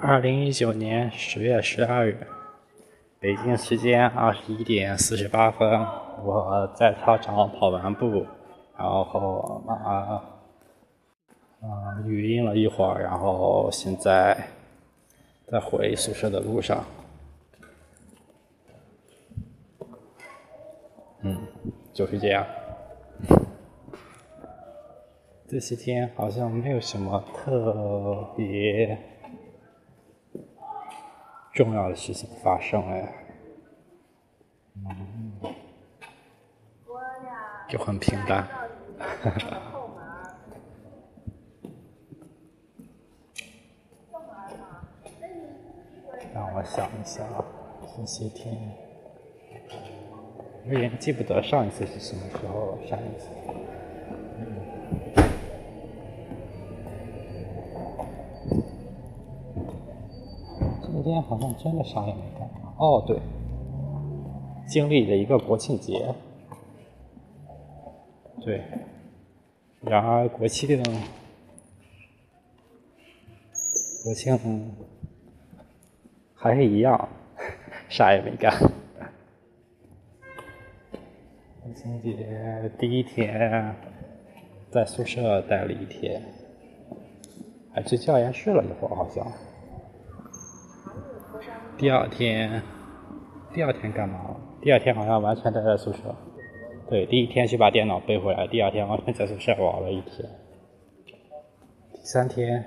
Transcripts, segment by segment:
二零一九年十月十二日，北京时间二十一点四十八分，我在操场跑完步，然后啊啊语音了一会儿，然后现在在回宿舍的路上。嗯，就是这样。这些天好像没有什么特别重要的事情发生哎，就很平淡。让我想一想，这些天，有点记不得上一次是什么时候，上一次。天好像真的啥也没干。哦，对，经历了一个国庆节。对，然而国庆，国庆还是一样，啥也没干。国庆节第一天在宿舍待了一天，还去教研室了一会儿，好像。第二天，第二天干嘛了？第二天好像完全待在宿舍。对，第一天去把电脑背回来，第二天完全在宿舍玩了一天。第三天，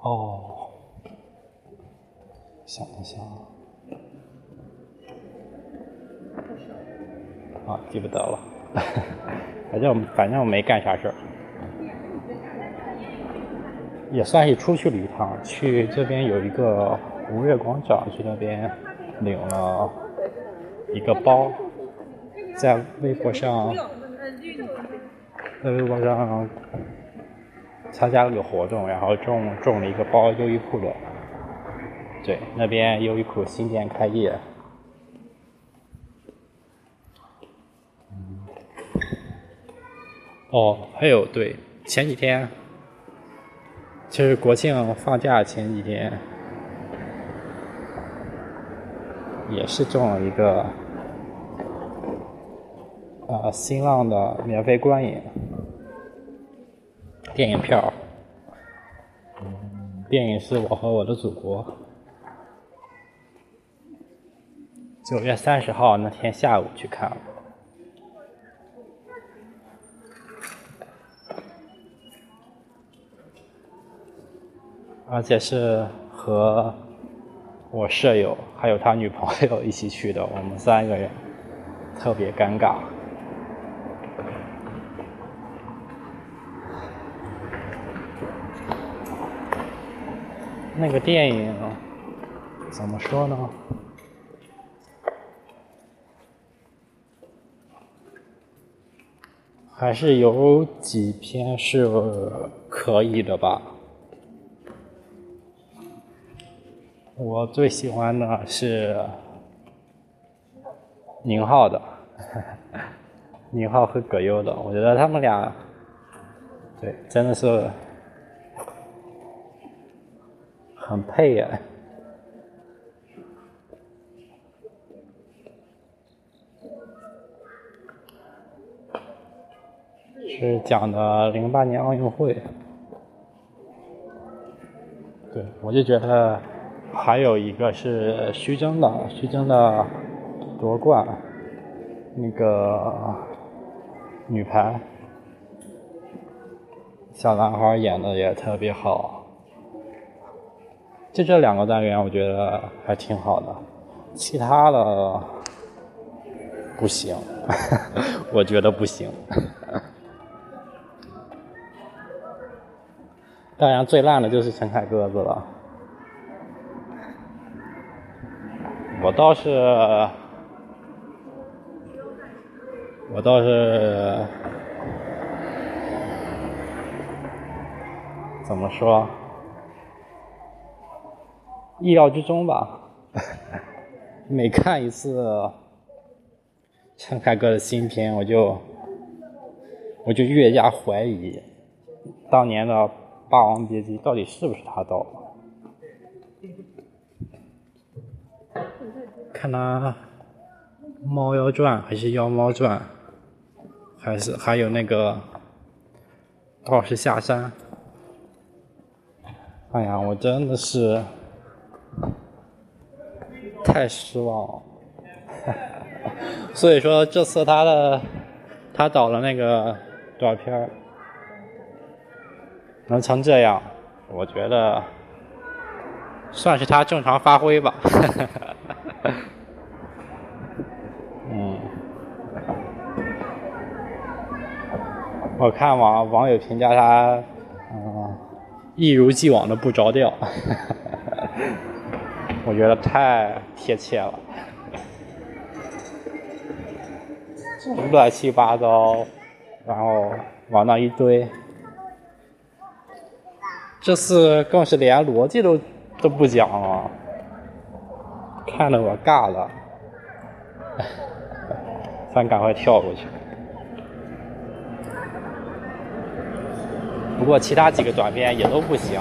哦，想一想，啊，记不得了，反 正反正我没干啥事儿。也算是出去了一趟，去这边有一个吴越广场，去那边领了一个包，在微博上，在微博上参加了个活动，然后中中了一个包优衣库的，对，那边优衣库新店开业，哦，还有对，前几天。就是国庆放假前几天，也是中了一个呃新浪的免费观影电影票。电影是我和我的祖国，九月三十号那天下午去看了。而且是和我舍友还有他女朋友 一起去的，我们三个人特别尴尬。那个电影怎么说呢？还是有几篇是可以的吧。我最喜欢的是宁浩的，宁浩和葛优的，我觉得他们俩，对，真的是很配呀。是讲的零八年奥运会，对我就觉得。还有一个是徐峥的，徐峥的夺冠，那个女排小男孩演的也特别好，就这两个单元我觉得还挺好的，其他的不行，我觉得不行。当然最烂的就是陈凯歌子了。我倒是，我倒是，怎么说？意料之中吧。每看一次陈凯歌的新片，我就我就越加怀疑当年的霸王别姬》到底是不是他导的？看他《猫妖传》还是《妖猫传》，还是还有那个《道士下山》。哎呀，我真的是太失望了。所以说这次他的他导的那个短片能成这样，我觉得算是他正常发挥吧。嗯，我看网网友评价他，嗯，一如既往的不着调，我觉得太贴切了。乱七八糟，然后往那一堆，这次更是连逻辑都都不讲了，看得我尬了，咱赶快跳过去。不过其他几个短片也都不行，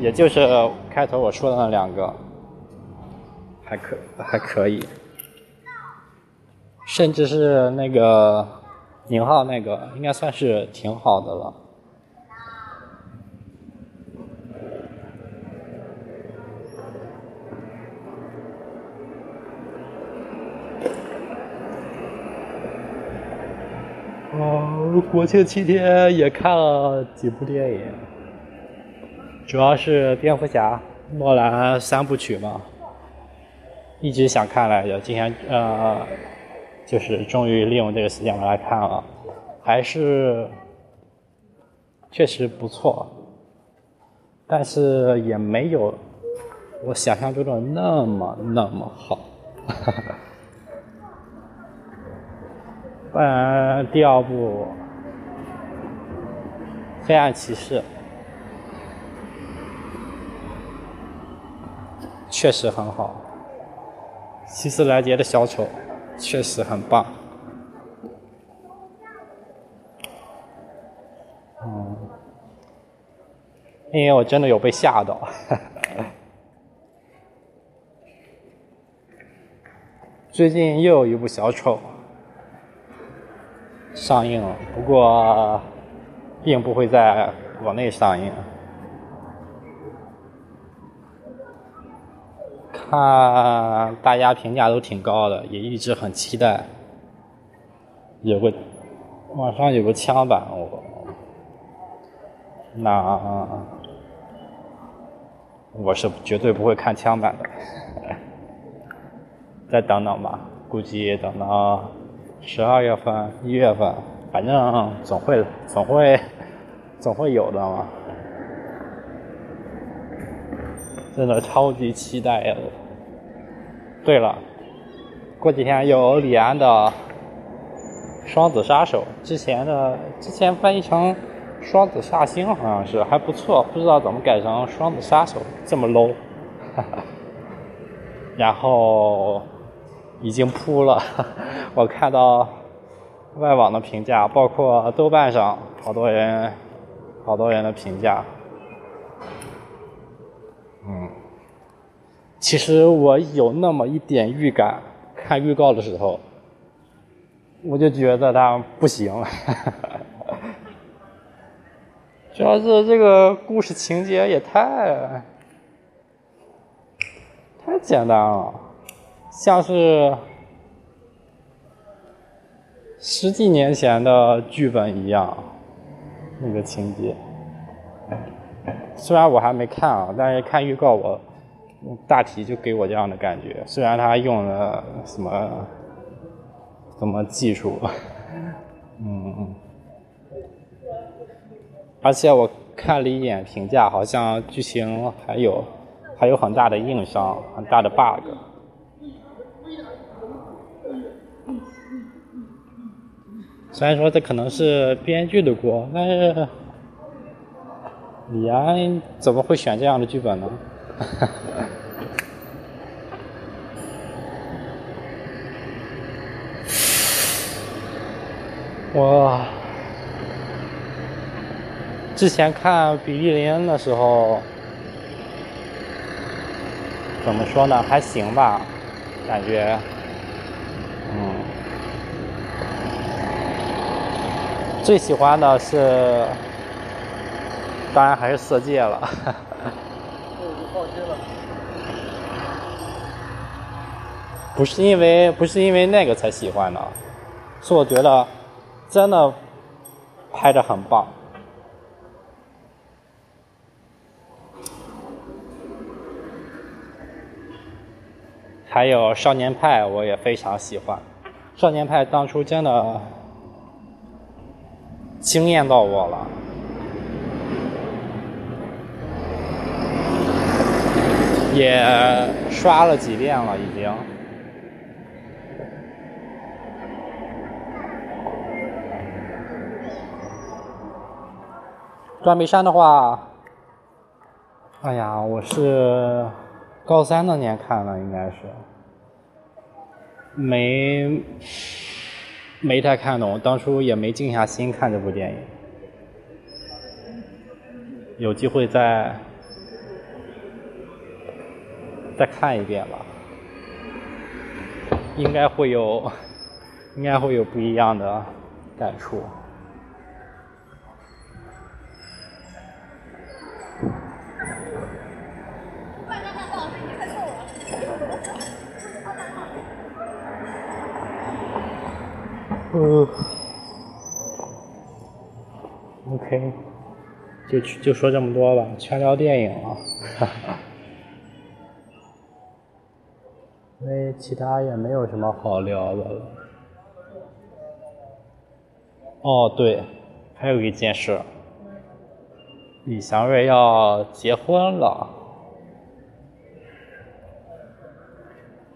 也就是开头我说的那两个，还可还可以。甚至是那个宁浩那个，应该算是挺好的了。哦，国庆七天也看了几部电影，主要是蝙蝠侠、诺兰三部曲嘛，一直想看来着，今天呃。就是终于利用这个时间来看了，还是确实不错，但是也没有我想象中的那么那么好。不然第二部《黑暗骑士》确实很好，希斯莱杰的小丑。确实很棒，嗯，因为我真的有被吓到。最近又有一部小丑上映了，不过并不会在国内上映。看大家评价都挺高的，也一直很期待。有个网上有个枪版，我那我是绝对不会看枪版的。再等等吧，估计等到十二月份、一月份，反正总会总会总会有的嘛。真的超级期待呀！对了，过几天有李安的《双子杀手》，之前的之前翻译成《双子煞星》好像是还不错，不知道怎么改成《双子杀手》这么 low。然后已经扑了，我看到外网的评价，包括豆瓣上好多人好多人的评价。嗯，其实我有那么一点预感，看预告的时候，我就觉得它不行。了，主要是这个故事情节也太太简单了，像是十几年前的剧本一样，那个情节。虽然我还没看啊，但是看预告我大体就给我这样的感觉。虽然他用了什么什么技术，嗯嗯，而且我看了一眼评价，好像剧情还有还有很大的硬伤，很大的 bug。虽然说这可能是编剧的锅，但是。李安怎么会选这样的剧本呢？哇！之前看比利林恩的时候，怎么说呢？还行吧，感觉，嗯，最喜欢的是，当然还是色戒了。不是因为不是因为那个才喜欢的，是我觉得真的拍的很棒。还有《少年派》，我也非常喜欢，《少年派》当初真的惊艳到我了，也刷了几遍了，已经。断背山的话，哎呀，我是高三那年看的，应该是没没太看懂，当初也没静下心看这部电影，有机会再再看一遍吧，应该会有，应该会有不一样的感触。嗯，OK，就就说这么多吧，全聊电影了，因为其他也没有什么好聊的了。哦，对，还有一件事，李祥瑞要结婚了，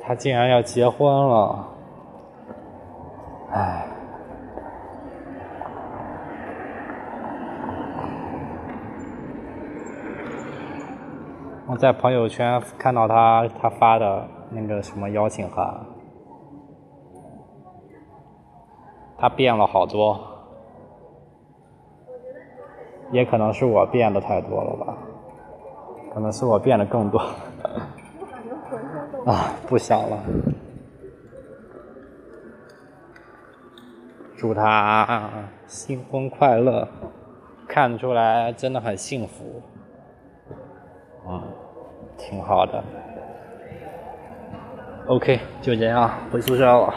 他竟然要结婚了。唉，我在朋友圈看到他他发的那个什么邀请函，他变了好多，也可能是我变的太多了吧，可能是我变得更多，啊，不想了。祝他新婚快乐，看出来真的很幸福，嗯，挺好的。OK，就这样，回宿舍了。